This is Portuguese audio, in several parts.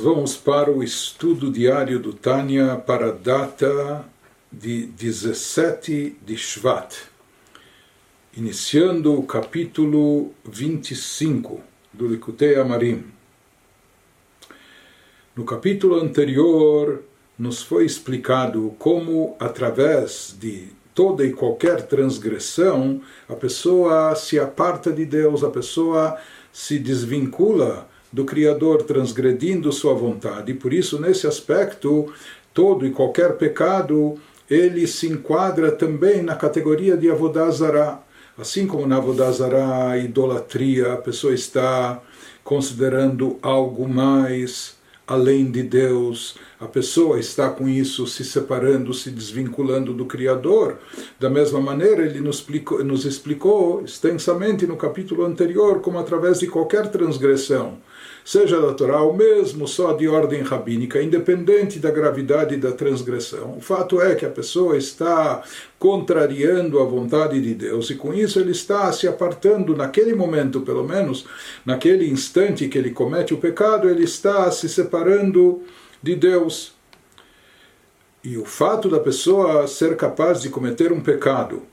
nós vamos para o estudo diário do Tânia para a data de 17 de Shvat, iniciando o capítulo 25 do Likutei Amarim. No capítulo anterior, nos foi explicado como, através de toda e qualquer transgressão, a pessoa se aparta de Deus, a pessoa se desvincula do Criador transgredindo sua vontade. E por isso, nesse aspecto, todo e qualquer pecado ele se enquadra também na categoria de Avodazara. Assim como na Avodazara, idolatria, a pessoa está considerando algo mais além de Deus, a pessoa está com isso se separando, se desvinculando do Criador. Da mesma maneira, ele nos explicou, nos explicou extensamente no capítulo anterior como através de qualquer transgressão seja da Torá ou mesmo só de ordem rabínica, independente da gravidade da transgressão. O fato é que a pessoa está contrariando a vontade de Deus e com isso ele está se apartando naquele momento, pelo menos, naquele instante que ele comete o pecado, ele está se separando de Deus. E o fato da pessoa ser capaz de cometer um pecado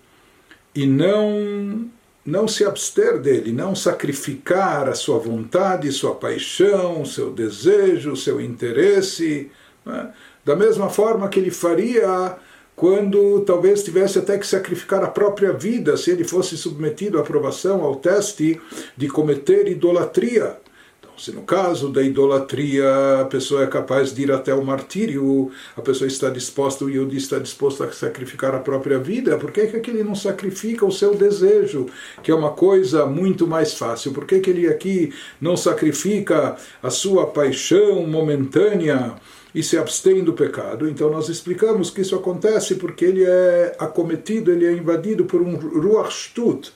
e não não se abster dele, não sacrificar a sua vontade, sua paixão, seu desejo, seu interesse, né? da mesma forma que ele faria quando talvez tivesse até que sacrificar a própria vida se ele fosse submetido à aprovação, ao teste de cometer idolatria. Se no caso da idolatria a pessoa é capaz de ir até o martírio, a pessoa está disposta, o Yudi está disposto a sacrificar a própria vida, por que, que ele não sacrifica o seu desejo, que é uma coisa muito mais fácil? Por que, que ele aqui não sacrifica a sua paixão momentânea? e se abstém do pecado. Então nós explicamos que isso acontece porque ele é acometido, ele é invadido por um ruach shtut,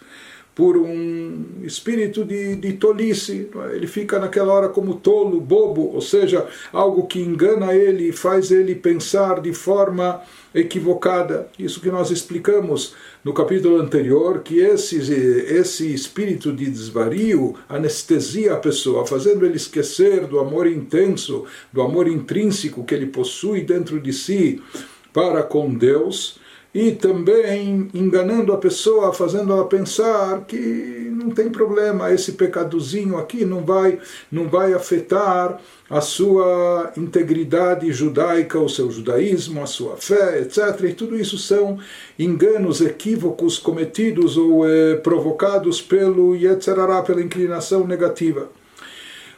por um espírito de, de tolice. É? Ele fica naquela hora como tolo, bobo, ou seja, algo que engana ele e faz ele pensar de forma equivocada. Isso que nós explicamos no capítulo anterior, que esse, esse espírito de desvario anestesia a pessoa, fazendo ele esquecer do amor intenso, do amor intrínseco que ele possui dentro de si para com Deus e também enganando a pessoa, fazendo ela pensar que não tem problema, esse pecadozinho aqui não vai, não vai afetar a sua integridade judaica, o seu judaísmo, a sua fé, etc. E tudo isso são enganos, equívocos cometidos ou eh, provocados pelo Yetzerará, pela inclinação negativa.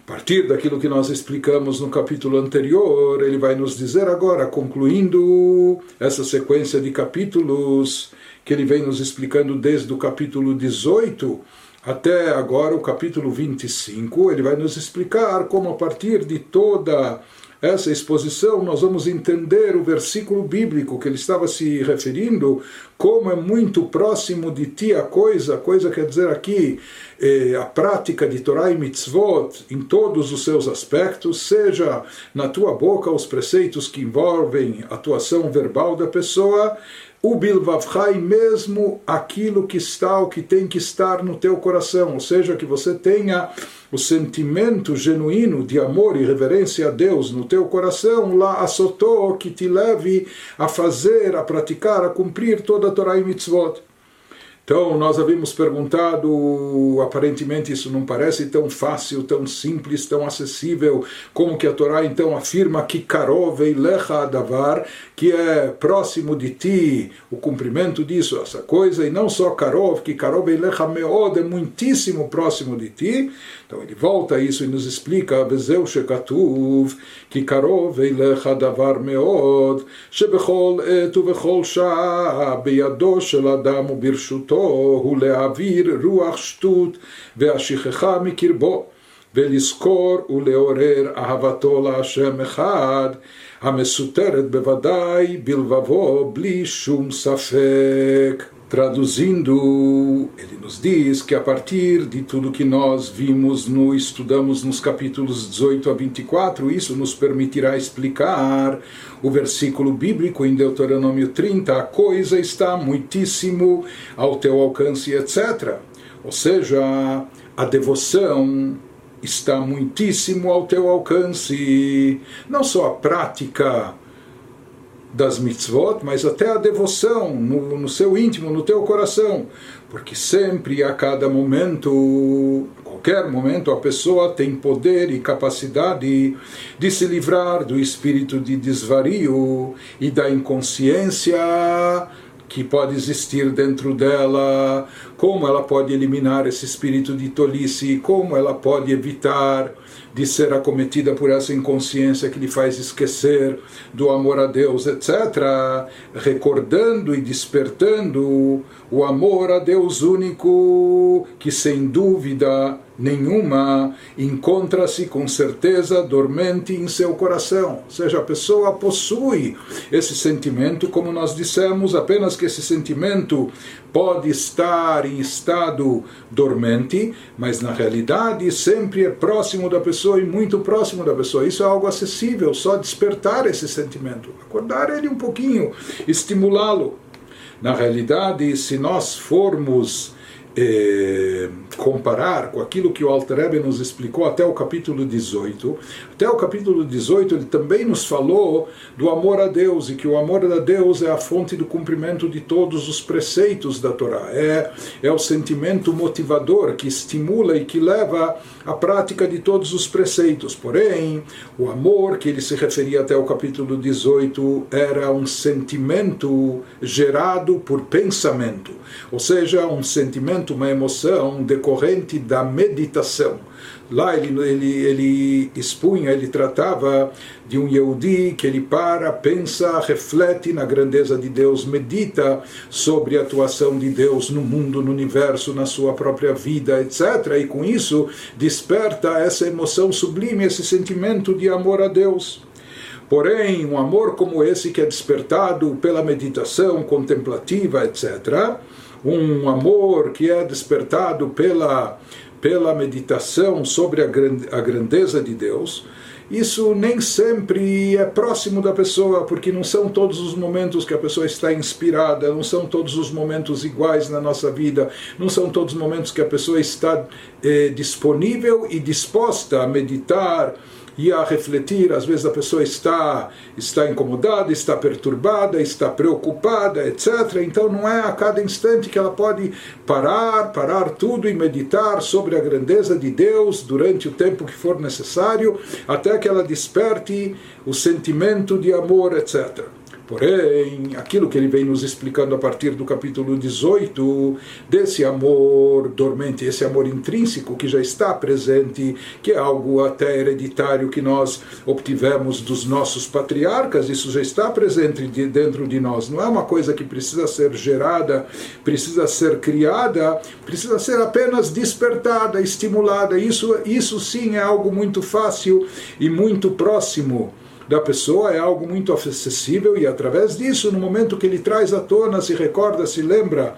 A partir daquilo que nós explicamos no capítulo anterior, ele vai nos dizer agora, concluindo essa sequência de capítulos que ele vem nos explicando desde o capítulo 18 até agora o capítulo 25, ele vai nos explicar como a partir de toda essa exposição, nós vamos entender o versículo bíblico que ele estava se referindo, como é muito próximo de ti a coisa, a coisa quer dizer aqui eh, a prática de Torah e mitzvot em todos os seus aspectos, seja na tua boca os preceitos que envolvem a atuação verbal da pessoa, o bilvavchai, mesmo aquilo que está, o que tem que estar no teu coração, ou seja, que você tenha o sentimento genuíno de amor e reverência a Deus no teu coração, lá assotou que te leve a fazer, a praticar, a cumprir toda a Torá e mitzvot. Então, nós havíamos perguntado, aparentemente isso não parece tão fácil, tão simples, tão acessível, como que a Torá então afirma que Karov Lecha Davar, que é próximo de ti o cumprimento disso, essa coisa, e não só Karov, que Karov Lecha Meod é muitíssimo próximo de ti. Então ele volta a isso e nos explica, Vezeu Shekatuv, que Karov Lecha Davar Meod, Shebechol Et Uvechol Shah, Beyado Shel Adam תכליתו הוא להעביר רוח שטות והשכחה מקרבו, ולזכור ולעורר אהבתו להשם אחד, המסותרת בוודאי בלבבו בלי שום ספק. Traduzindo, ele nos diz que a partir de tudo que nós vimos, no, estudamos nos capítulos 18 a 24, isso nos permitirá explicar o versículo bíblico em Deuteronômio 30, a coisa está muitíssimo ao teu alcance, etc. Ou seja, a devoção está muitíssimo ao teu alcance. Não só a prática das mitzvot, mas até a devoção no, no seu íntimo, no teu coração. Porque sempre, a cada momento, qualquer momento, a pessoa tem poder e capacidade de se livrar do espírito de desvario e da inconsciência que pode existir dentro dela, como ela pode eliminar esse espírito de tolice, como ela pode evitar de ser acometida por essa inconsciência que lhe faz esquecer do amor a Deus, etc., recordando e despertando o amor a Deus único, que sem dúvida nenhuma encontra-se com certeza dormente em seu coração. Ou seja, a pessoa possui esse sentimento, como nós dissemos, apenas que esse sentimento pode estar em estado dormente, mas na realidade sempre é próximo da pessoa e muito próximo da pessoa. Isso é algo acessível, só despertar esse sentimento, acordar ele um pouquinho, estimulá-lo. Na realidade, se nós formos eh, comparar com aquilo que o Alter Rebbe nos explicou até o capítulo 18, até o capítulo 18 ele também nos falou do amor a Deus e que o amor a Deus é a fonte do cumprimento de todos os preceitos da Torá, é, é o sentimento motivador que estimula e que leva à prática de todos os preceitos. Porém, o amor que ele se referia até o capítulo 18 era um sentimento gerado por pensamento, ou seja, um sentimento, uma emoção decorrente da meditação. Lá ele, ele, ele expunha, ele tratava de um Yehudi que ele para, pensa, reflete na grandeza de Deus, medita sobre a atuação de Deus no mundo, no universo, na sua própria vida, etc. E com isso desperta essa emoção sublime, esse sentimento de amor a Deus. Porém, um amor como esse que é despertado pela meditação contemplativa, etc., um amor que é despertado pela, pela meditação sobre a, a grandeza de Deus, isso nem sempre é próximo da pessoa, porque não são todos os momentos que a pessoa está inspirada, não são todos os momentos iguais na nossa vida, não são todos os momentos que a pessoa está eh, disponível e disposta a meditar e a refletir. Às vezes a pessoa está, está incomodada, está perturbada, está preocupada, etc. Então não é a cada instante que ela pode parar, parar tudo e meditar sobre a grandeza de Deus durante o tempo que for necessário, até que ela desperte o sentimento de amor, etc. Porém, aquilo que ele vem nos explicando a partir do capítulo 18, desse amor dormente, esse amor intrínseco que já está presente, que é algo até hereditário que nós obtivemos dos nossos patriarcas, isso já está presente dentro de nós. Não é uma coisa que precisa ser gerada, precisa ser criada, precisa ser apenas despertada, estimulada. Isso, isso sim é algo muito fácil e muito próximo da pessoa é algo muito acessível e através disso, no momento que ele traz à tona, se recorda, se lembra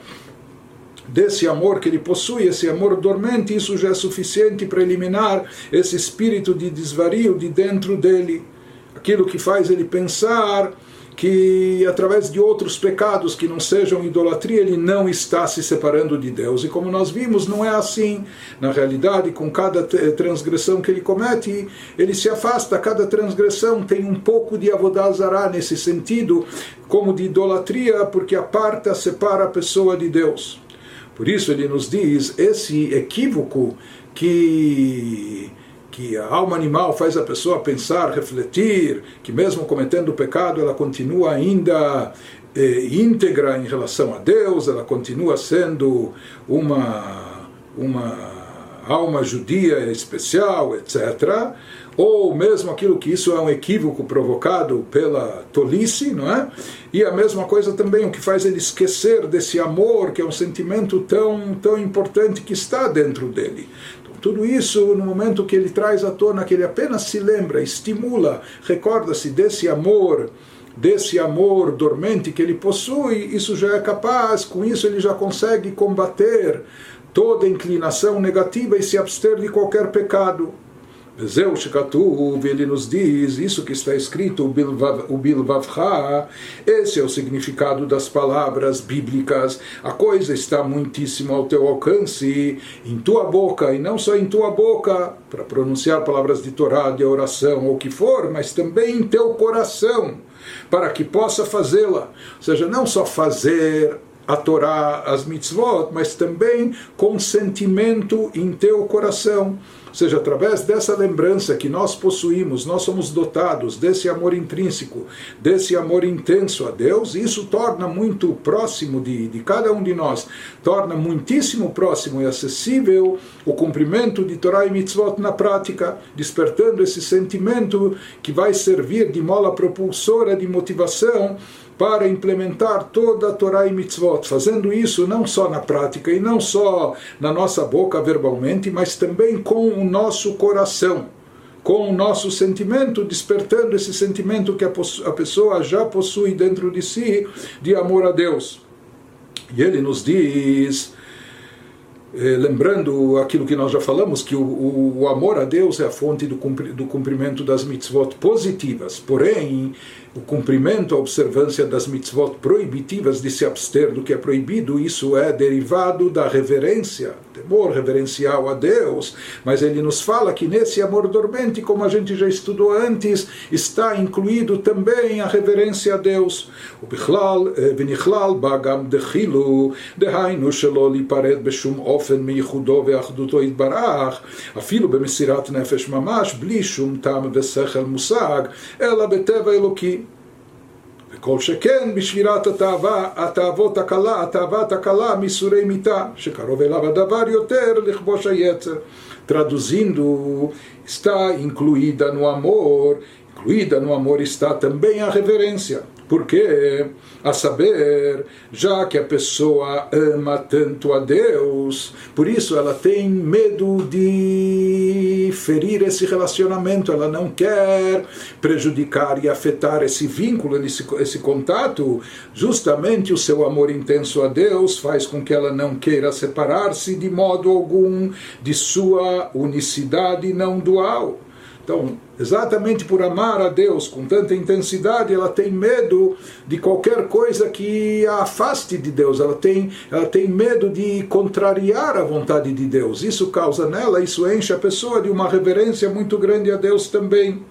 desse amor que ele possui, esse amor dormente, isso já é suficiente para eliminar esse espírito de desvario de dentro dele. Aquilo que faz ele pensar que através de outros pecados que não sejam idolatria ele não está se separando de Deus. E como nós vimos, não é assim. Na realidade, com cada transgressão que ele comete, ele se afasta. Cada transgressão tem um pouco de avodazará nesse sentido, como de idolatria, porque aparta, separa a pessoa de Deus. Por isso ele nos diz esse equívoco que que a alma animal faz a pessoa pensar, refletir, que mesmo cometendo pecado ela continua ainda eh, íntegra em relação a Deus, ela continua sendo uma, uma alma judia especial, etc. Ou mesmo aquilo que isso é um equívoco provocado pela tolice, não é? E a mesma coisa também o que faz ele esquecer desse amor, que é um sentimento tão, tão importante que está dentro dele. Tudo isso, no momento que ele traz à tona, que ele apenas se lembra, estimula, recorda-se desse amor, desse amor dormente que ele possui, isso já é capaz, com isso ele já consegue combater toda inclinação negativa e se abster de qualquer pecado. Zeu Shekatuv, ele nos diz, isso que está escrito, o Bilvavcha, esse é o significado das palavras bíblicas. A coisa está muitíssimo ao teu alcance, em tua boca, e não só em tua boca, para pronunciar palavras de Torá, de oração, ou o que for, mas também em teu coração, para que possa fazê-la. Ou seja, não só fazer a Torá, as mitzvot, mas também com sentimento em teu coração. Ou seja, através dessa lembrança que nós possuímos, nós somos dotados desse amor intrínseco, desse amor intenso a Deus, isso torna muito próximo de, de cada um de nós, torna muitíssimo próximo e acessível o cumprimento de Torah e Mitzvot na prática, despertando esse sentimento que vai servir de mola propulsora de motivação para implementar toda a Torá e Mitzvot, fazendo isso não só na prática e não só na nossa boca verbalmente, mas também com o nosso coração, com o nosso sentimento, despertando esse sentimento que a pessoa já possui dentro de si de amor a Deus. E ele nos diz eh, lembrando aquilo que nós já falamos, que o, amor a Deus é a fonte do, cumprimento das mitzvot positivas, porém, o cumprimento, a observância das mitzvot proibitivas de se abster do que é proibido, isso é derivado da reverência, temor reverencial a Deus, mas ele nos fala que nesse amor dormente, como a gente já estudou antes, está incluído também a reverência a Deus. O bichlal, eh, benichlal bagam dechilu, dehainu shelo pared beshum ofen meichudo ve'achduto itbarach, afilo bemesirat nefesh mamash, bli shum tam ve'sechel musag, ela beteva eloki. וכל שכן בשבירת התאווה, התאוות הקלה, התאוות הקלה מסורי מיתה, שקרוב אליו הדבר יותר לכבוש היצר. Traduzindo, está incluída no amor, incluída no amor está também a reverência. Porque, a saber, já que a pessoa ama tanto a Deus, por isso ela tem medo de ferir esse relacionamento, ela não quer prejudicar e afetar esse vínculo, esse, esse contato. Justamente o seu amor intenso a Deus faz com que ela não queira separar-se de modo algum de sua unicidade não dual. Então, exatamente por amar a Deus com tanta intensidade, ela tem medo de qualquer coisa que a afaste de Deus, ela tem, ela tem medo de contrariar a vontade de Deus. Isso causa nela, isso enche a pessoa de uma reverência muito grande a Deus também.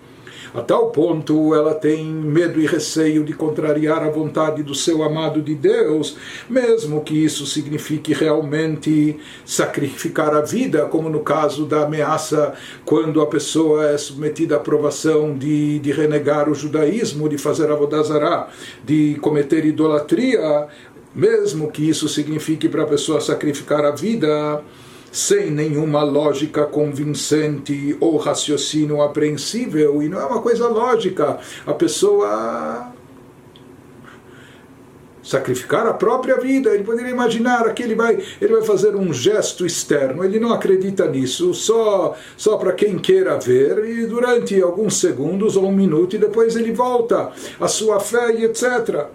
A tal ponto ela tem medo e receio de contrariar a vontade do seu amado de Deus, mesmo que isso signifique realmente sacrificar a vida, como no caso da ameaça quando a pessoa é submetida à provação de, de renegar o judaísmo, de fazer avodazará, de cometer idolatria, mesmo que isso signifique para a pessoa sacrificar a vida sem nenhuma lógica convincente ou raciocínio apreensível, e não é uma coisa lógica. A pessoa sacrificar a própria vida. Ele poderia imaginar que ele vai, ele vai fazer um gesto externo. Ele não acredita nisso, só só para quem queira ver e durante alguns segundos ou um minuto e depois ele volta à sua fé e etc.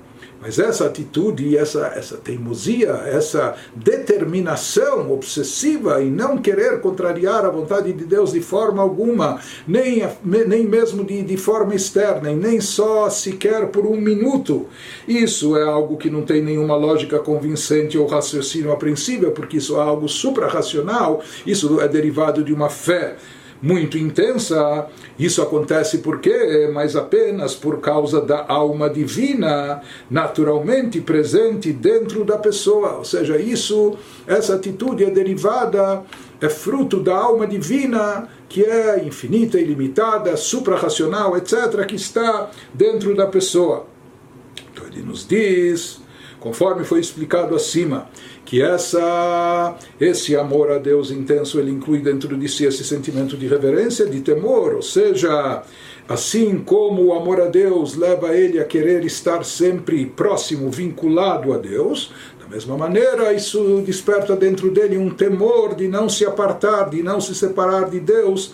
Mas essa atitude, essa, essa teimosia, essa determinação obsessiva em não querer contrariar a vontade de Deus de forma alguma, nem, nem mesmo de, de forma externa, e nem só sequer por um minuto, isso é algo que não tem nenhuma lógica convincente ou raciocínio apreensível, porque isso é algo suprarracional, isso é derivado de uma fé muito intensa. Isso acontece por quê? Mas apenas por causa da alma divina naturalmente presente dentro da pessoa. Ou seja, isso, essa atitude é derivada, é fruto da alma divina que é infinita, ilimitada, suprarracional, etc., que está dentro da pessoa. Então ele nos diz, conforme foi explicado acima, que essa esse amor a Deus intenso ele inclui dentro de si esse sentimento de reverência, de temor, ou seja, assim como o amor a Deus leva ele a querer estar sempre próximo, vinculado a Deus, da mesma maneira isso desperta dentro dele um temor de não se apartar, de não se separar de Deus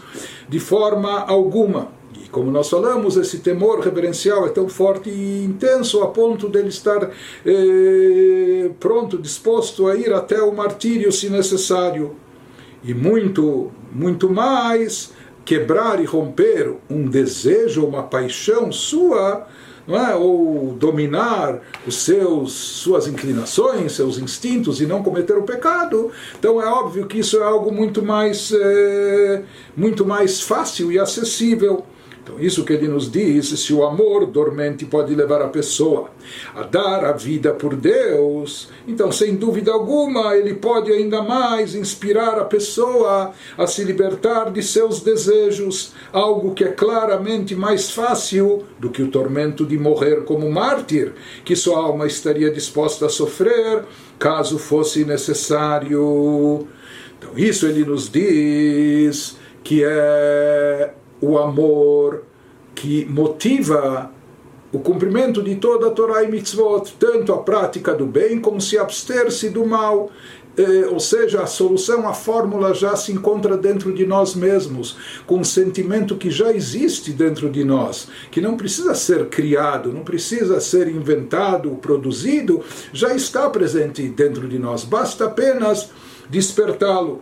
de forma alguma. Como nós falamos, esse temor reverencial é tão forte e intenso a ponto dele estar eh, pronto, disposto a ir até o martírio se necessário. E muito, muito mais quebrar e romper um desejo, uma paixão sua, não é? ou dominar os seus suas inclinações, seus instintos e não cometer o pecado. Então é óbvio que isso é algo muito mais é, muito mais fácil e acessível. Então, isso que ele nos diz, se o amor dormente pode levar a pessoa a dar a vida por Deus, então, sem dúvida alguma, ele pode ainda mais inspirar a pessoa a se libertar de seus desejos, algo que é claramente mais fácil do que o tormento de morrer como mártir, que sua alma estaria disposta a sofrer caso fosse necessário. Então, isso ele nos diz que é o amor que motiva o cumprimento de toda a Torá e mitzvot, tanto a prática do bem como se abster-se do mal. Eh, ou seja, a solução, a fórmula já se encontra dentro de nós mesmos, com um sentimento que já existe dentro de nós, que não precisa ser criado, não precisa ser inventado, produzido, já está presente dentro de nós, basta apenas despertá-lo.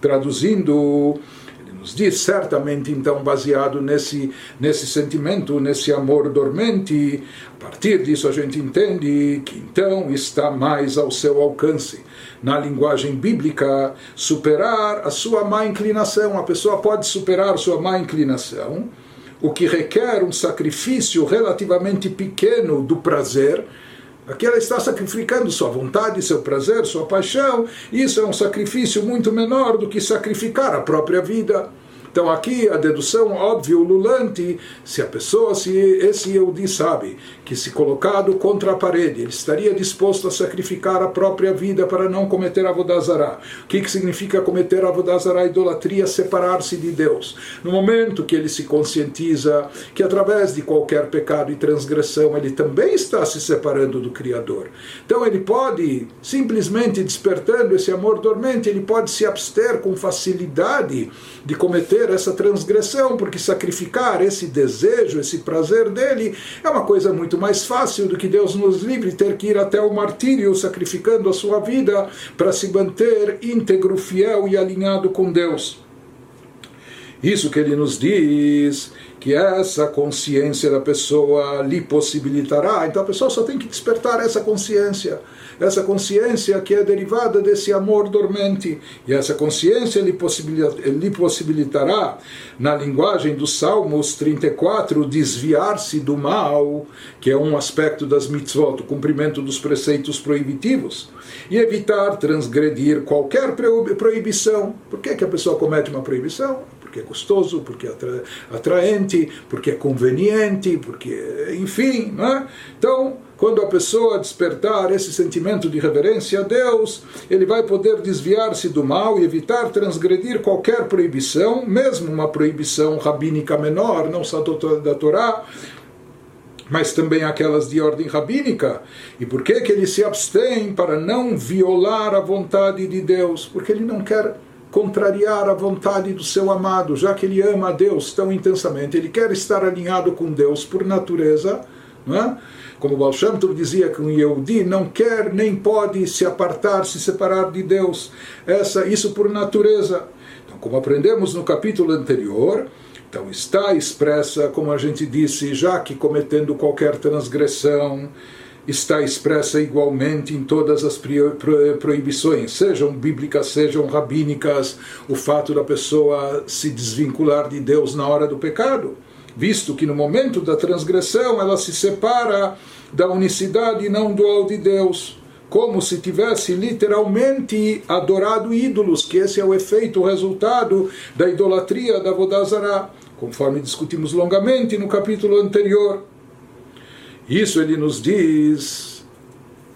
traduzindo, ele nos diz certamente então baseado nesse nesse sentimento, nesse amor dormente, a partir disso a gente entende que então está mais ao seu alcance. Na linguagem bíblica, superar a sua má inclinação, a pessoa pode superar sua má inclinação, o que requer um sacrifício relativamente pequeno do prazer, Aqui ela está sacrificando sua vontade, seu prazer, sua paixão. Isso é um sacrifício muito menor do que sacrificar a própria vida. Então aqui a dedução óbvia, ululante, se a pessoa, se esse Yehudi sabe que se colocado contra a parede, ele estaria disposto a sacrificar a própria vida para não cometer avodazará. O que, que significa cometer avodazará? Idolatria, separar-se de Deus. No momento que ele se conscientiza que através de qualquer pecado e transgressão ele também está se separando do Criador. Então ele pode, simplesmente despertando esse amor dormente, ele pode se abster com facilidade de cometer essa transgressão, porque sacrificar esse desejo, esse prazer dele, é uma coisa muito mais fácil do que Deus nos livre ter que ir até o martírio sacrificando a sua vida para se manter íntegro, fiel e alinhado com Deus. Isso que ele nos diz, que essa consciência da pessoa lhe possibilitará. Então a pessoa só tem que despertar essa consciência essa consciência que é derivada desse amor dormente. E essa consciência lhe, lhe possibilitará, na linguagem dos Salmos 34, desviar-se do mal, que é um aspecto das mitzvot, o cumprimento dos preceitos proibitivos, e evitar transgredir qualquer proibição. Por que, que a pessoa comete uma proibição? Porque é gostoso, porque é atraente, porque é conveniente, porque, enfim, né? Então, quando a pessoa despertar esse sentimento de reverência a Deus, ele vai poder desviar-se do mal e evitar transgredir qualquer proibição, mesmo uma proibição rabínica menor, não só da Torá, mas também aquelas de ordem rabínica. E por que, que ele se abstém para não violar a vontade de Deus? Porque ele não quer contrariar a vontade do seu amado, já que ele ama a Deus tão intensamente, ele quer estar alinhado com Deus por natureza, não é? Como Baal Shem Tov dizia que um Yehudi não quer nem pode se apartar, se separar de Deus. Essa, isso por natureza. Então, como aprendemos no capítulo anterior, então está expressa, como a gente disse, já que cometendo qualquer transgressão, está expressa igualmente em todas as proibições, sejam bíblicas, sejam rabínicas, o fato da pessoa se desvincular de Deus na hora do pecado visto que no momento da transgressão ela se separa da unicidade e não dual de Deus, como se tivesse literalmente adorado ídolos, que esse é o efeito, o resultado da idolatria da Vodazara, conforme discutimos longamente no capítulo anterior. Isso ele nos diz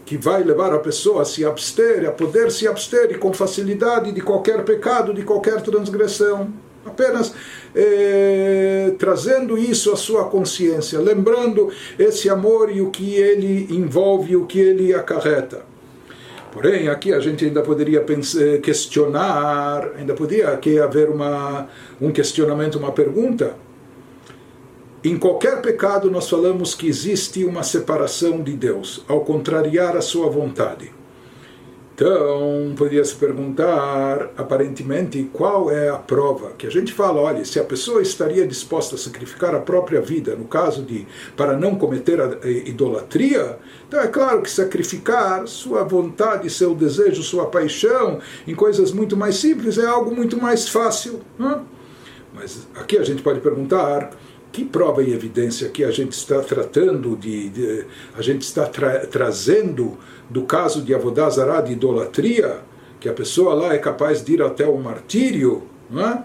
que vai levar a pessoa a se abster, a poder se abster com facilidade de qualquer pecado, de qualquer transgressão. Apenas eh, trazendo isso à sua consciência, lembrando esse amor e o que ele envolve, o que ele acarreta. Porém, aqui a gente ainda poderia pensar, questionar, ainda aqui haver uma, um questionamento, uma pergunta. Em qualquer pecado, nós falamos que existe uma separação de Deus, ao contrariar a sua vontade. Então, poderia se perguntar, aparentemente, qual é a prova? Que a gente fala, olha, se a pessoa estaria disposta a sacrificar a própria vida, no caso de para não cometer a idolatria, então é claro que sacrificar sua vontade, seu desejo, sua paixão em coisas muito mais simples é algo muito mais fácil. Né? Mas aqui a gente pode perguntar que prova e evidência que a gente está tratando de, de a gente está tra trazendo do caso de Avodazará, de idolatria, que a pessoa lá é capaz de ir até o martírio, não é?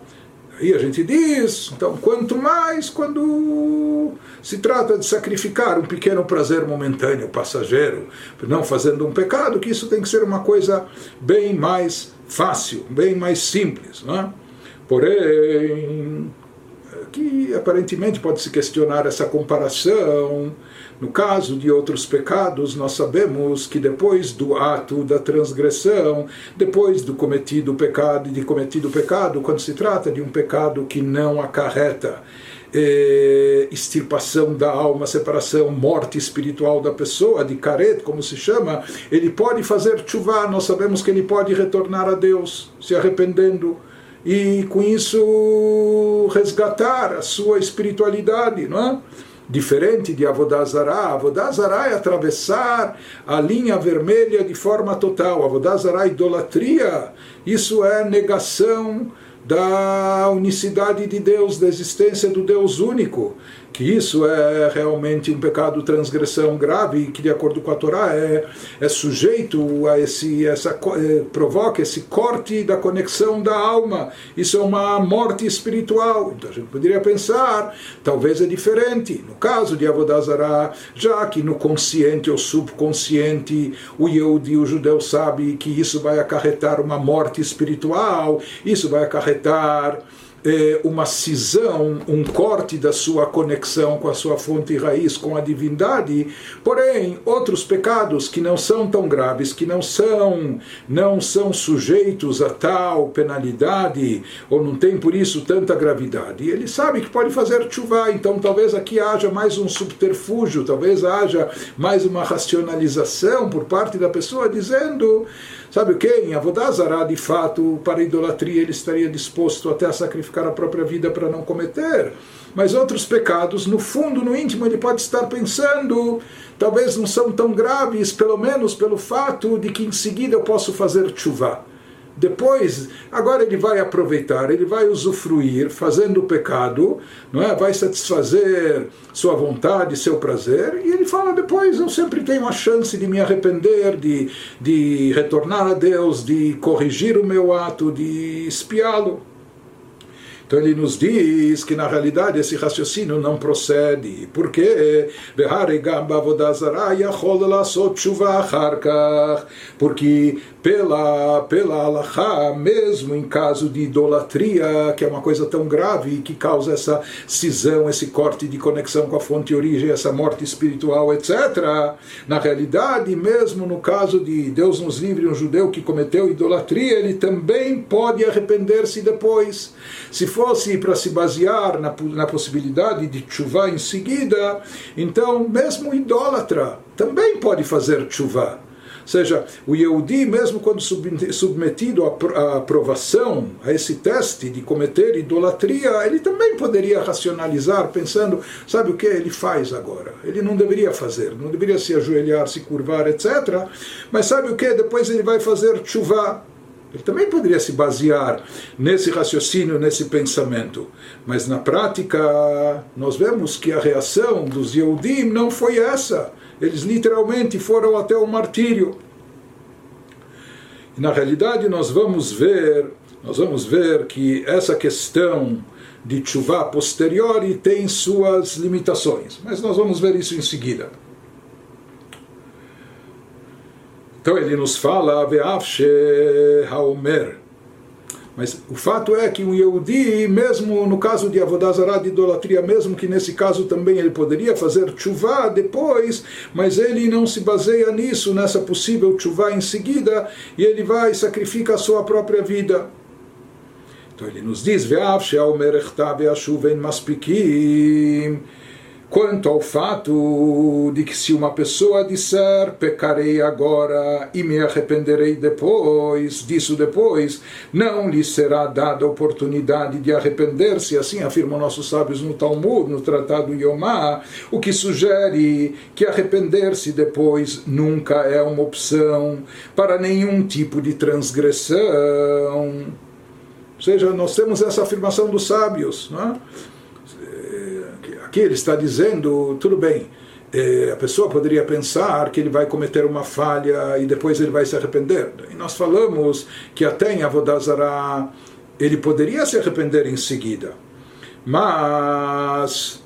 Aí a gente diz, então, quanto mais quando se trata de sacrificar um pequeno prazer momentâneo, passageiro, não fazendo um pecado, que isso tem que ser uma coisa bem mais fácil, bem mais simples. Não é? Porém, que aparentemente pode se questionar essa comparação. No caso de outros pecados, nós sabemos que depois do ato da transgressão, depois do cometido pecado, de cometido pecado, quando se trata de um pecado que não acarreta eh, extirpação da alma, separação, morte espiritual da pessoa, de caret, como se chama, ele pode fazer chuva, nós sabemos que ele pode retornar a Deus, se arrependendo e com isso resgatar a sua espiritualidade, não é? Diferente de Avodazará, Avodazará é atravessar a linha vermelha de forma total. Avodazará é idolatria, isso é negação da unicidade de Deus, da existência do Deus único que isso é realmente um pecado transgressão grave que de acordo com a Torá é, é sujeito a esse essa é, provoca esse corte da conexão da alma. Isso é uma morte espiritual. Então a gente poderia pensar talvez é diferente. No caso de Avodazará já que no consciente ou subconsciente o Yehudi, o judeu sabe que isso vai acarretar uma morte espiritual isso vai acarretar é, uma cisão, um corte da sua conexão com a sua fonte e raiz, com a divindade. Porém, outros pecados que não são tão graves, que não são, não são sujeitos a tal penalidade, ou não tem por isso tanta gravidade, ele sabe que pode fazer chuva. Então, talvez aqui haja mais um subterfúgio, talvez haja mais uma racionalização por parte da pessoa dizendo Sabe o que? Em Avodazará, de fato, para a idolatria, ele estaria disposto até a sacrificar a própria vida para não cometer. Mas outros pecados, no fundo, no íntimo, ele pode estar pensando, talvez não são tão graves, pelo menos pelo fato de que em seguida eu posso fazer chuva depois, agora ele vai aproveitar, ele vai usufruir, fazendo o pecado, não é? vai satisfazer sua vontade, seu prazer, e ele fala depois, eu sempre tenho a chance de me arrepender, de, de retornar a Deus, de corrigir o meu ato, de espiá-lo. Então ele nos diz que na realidade esse raciocínio não procede. Por quê? Porque pela, pela Allahá, mesmo em caso de idolatria, que é uma coisa tão grave que causa essa cisão, esse corte de conexão com a fonte de origem, essa morte espiritual, etc. Na realidade, mesmo no caso de Deus nos livre, um judeu que cometeu idolatria, ele também pode arrepender-se depois. Se fosse para se basear na, na possibilidade de chuva em seguida, então mesmo idólatra também pode fazer chuva seja, o Yehudi, mesmo quando submetido à aprovação, a esse teste de cometer idolatria, ele também poderia racionalizar, pensando, sabe o que ele faz agora? Ele não deveria fazer, não deveria se ajoelhar, se curvar, etc. Mas sabe o que? Depois ele vai fazer chuva. Ele também poderia se basear nesse raciocínio, nesse pensamento. Mas na prática, nós vemos que a reação dos Yehudim não foi essa. Eles literalmente foram até o martírio. E na realidade nós vamos ver, nós vamos ver que essa questão de chuva posteriori tem suas limitações, mas nós vamos ver isso em seguida. Então ele nos fala, Haomer, Mas o fato é que um Yehudi, mesmo no caso de Avodazará de idolatria, mesmo que nesse caso também ele poderia fazer chuvá depois, mas ele não se baseia nisso, nessa possível chuvá em seguida, e ele vai e sacrifica a sua própria vida. Então ele nos diz: Ve'av she'aomer echtav maspikim quanto ao fato de que se uma pessoa disser pecarei agora e me arrependerei depois, disso depois, não lhe será dada oportunidade de arrepender-se, assim afirmam nossos sábios no Talmud, no Tratado Yomá, o que sugere que arrepender-se depois nunca é uma opção para nenhum tipo de transgressão. Ou seja, nós temos essa afirmação dos sábios, não é? Aqui ele está dizendo, tudo bem, eh, a pessoa poderia pensar que ele vai cometer uma falha e depois ele vai se arrepender. E nós falamos que até em Avodazara ele poderia se arrepender em seguida. Mas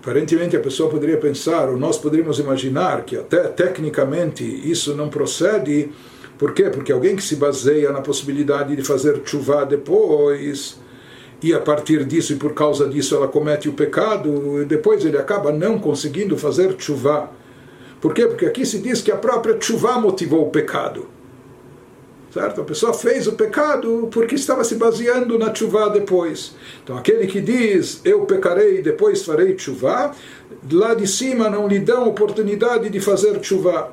aparentemente a pessoa poderia pensar, ou nós poderíamos imaginar que até tecnicamente isso não procede. Por quê? Porque alguém que se baseia na possibilidade de fazer chuva depois e a partir disso e por causa disso ela comete o pecado, e depois ele acaba não conseguindo fazer chuva. Por quê? Porque aqui se diz que a própria chuva motivou o pecado. Certo? A pessoa fez o pecado porque estava se baseando na chuva depois. Então aquele que diz eu pecarei depois farei chuva, lá de cima não lhe dão oportunidade de fazer chuva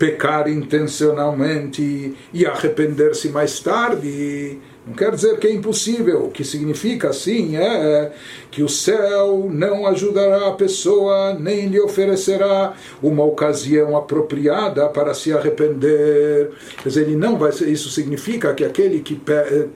pecar intencionalmente e arrepender-se mais tarde. Não quer dizer que é impossível. O que significa assim é que o céu não ajudará a pessoa nem lhe oferecerá uma ocasião apropriada para se arrepender. Quer dizer, ele não vai ser, isso significa que aquele que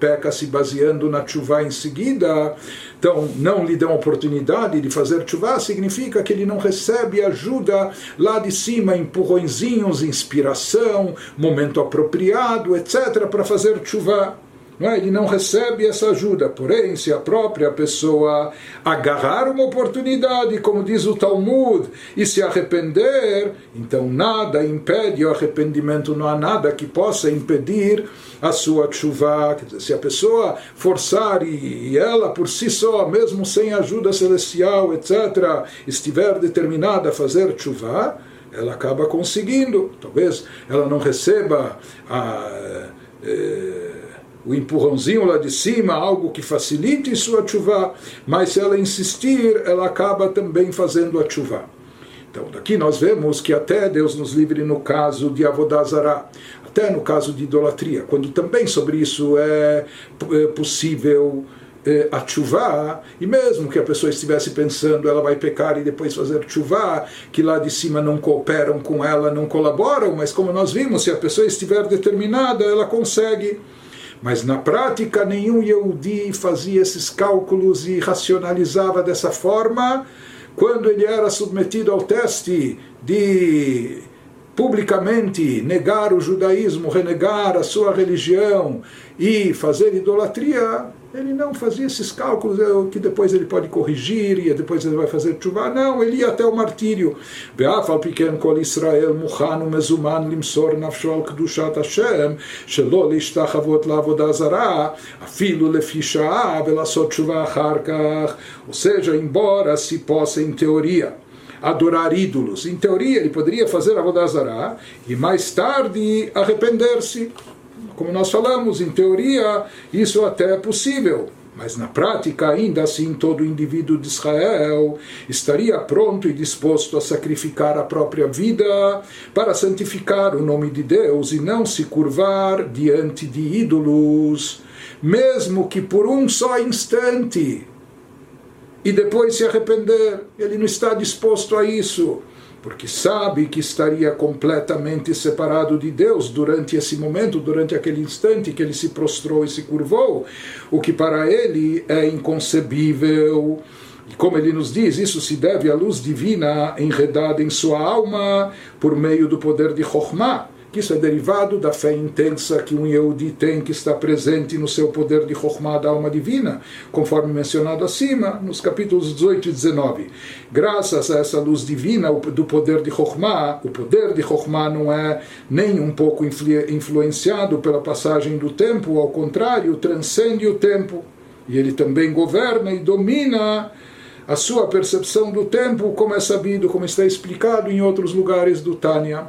peca se baseando na chuva em seguida então não lhe dão oportunidade de fazer chuva, significa que ele não recebe ajuda lá de cima, empurrõezinhos, inspiração, momento apropriado, etc., para fazer chuva. Não é? Ele não recebe essa ajuda. Porém, se a própria pessoa agarrar uma oportunidade, como diz o Talmud, e se arrepender, então nada impede o arrependimento, não há nada que possa impedir a sua chuva. Se a pessoa forçar e, ela por si só, mesmo sem ajuda celestial, etc., estiver determinada a fazer chuva, ela acaba conseguindo. Talvez ela não receba a. Eh, o empurrãozinho lá de cima, algo que facilite sua chuva, mas se ela insistir, ela acaba também fazendo a chuva. Então, daqui nós vemos que até Deus nos livre no caso de Avodazara, até no caso de idolatria, quando também sobre isso é, é possível é, a chuva, e mesmo que a pessoa estivesse pensando ela vai pecar e depois fazer chuva, que lá de cima não cooperam com ela, não colaboram, mas como nós vimos, se a pessoa estiver determinada, ela consegue. Mas na prática, nenhum Yehudi fazia esses cálculos e racionalizava dessa forma. Quando ele era submetido ao teste de publicamente negar o judaísmo, renegar a sua religião e fazer idolatria, ele não fazia esses cálculos é que depois ele pode corrigir e depois ele vai fazer chuva. Não, ele ia até o martírio. ואף על פי כן כל ישראל מוכן ומזומן למסור נפשו על קדושת השם, שלא להשתחוות לעבודה זרה, אפילו לפי שעה ולעשות תשובה אחר כך. Ou seja, embora se possa em teoria adorar ídolos. Em teoria, ele poderia fazer a Vodazará e mais tarde arrepender-se. Como nós falamos, em teoria, isso até é possível. Mas na prática, ainda assim, todo indivíduo de Israel estaria pronto e disposto a sacrificar a própria vida para santificar o nome de Deus e não se curvar diante de ídolos, mesmo que por um só instante, e depois se arrepender. Ele não está disposto a isso porque sabe que estaria completamente separado de Deus durante esse momento, durante aquele instante que ele se prostrou e se curvou, o que para ele é inconcebível. E como ele nos diz, isso se deve à luz divina enredada em sua alma por meio do poder de Chokhmah que isso é derivado da fé intensa que um Yehudi tem, que está presente no seu poder de Chokhmah da alma divina, conforme mencionado acima, nos capítulos 18 e 19. Graças a essa luz divina do poder de Chokhmah, o poder de Chokhmah não é nem um pouco influenciado pela passagem do tempo, ao contrário, transcende o tempo. E ele também governa e domina a sua percepção do tempo, como é sabido, como está explicado em outros lugares do Tânia.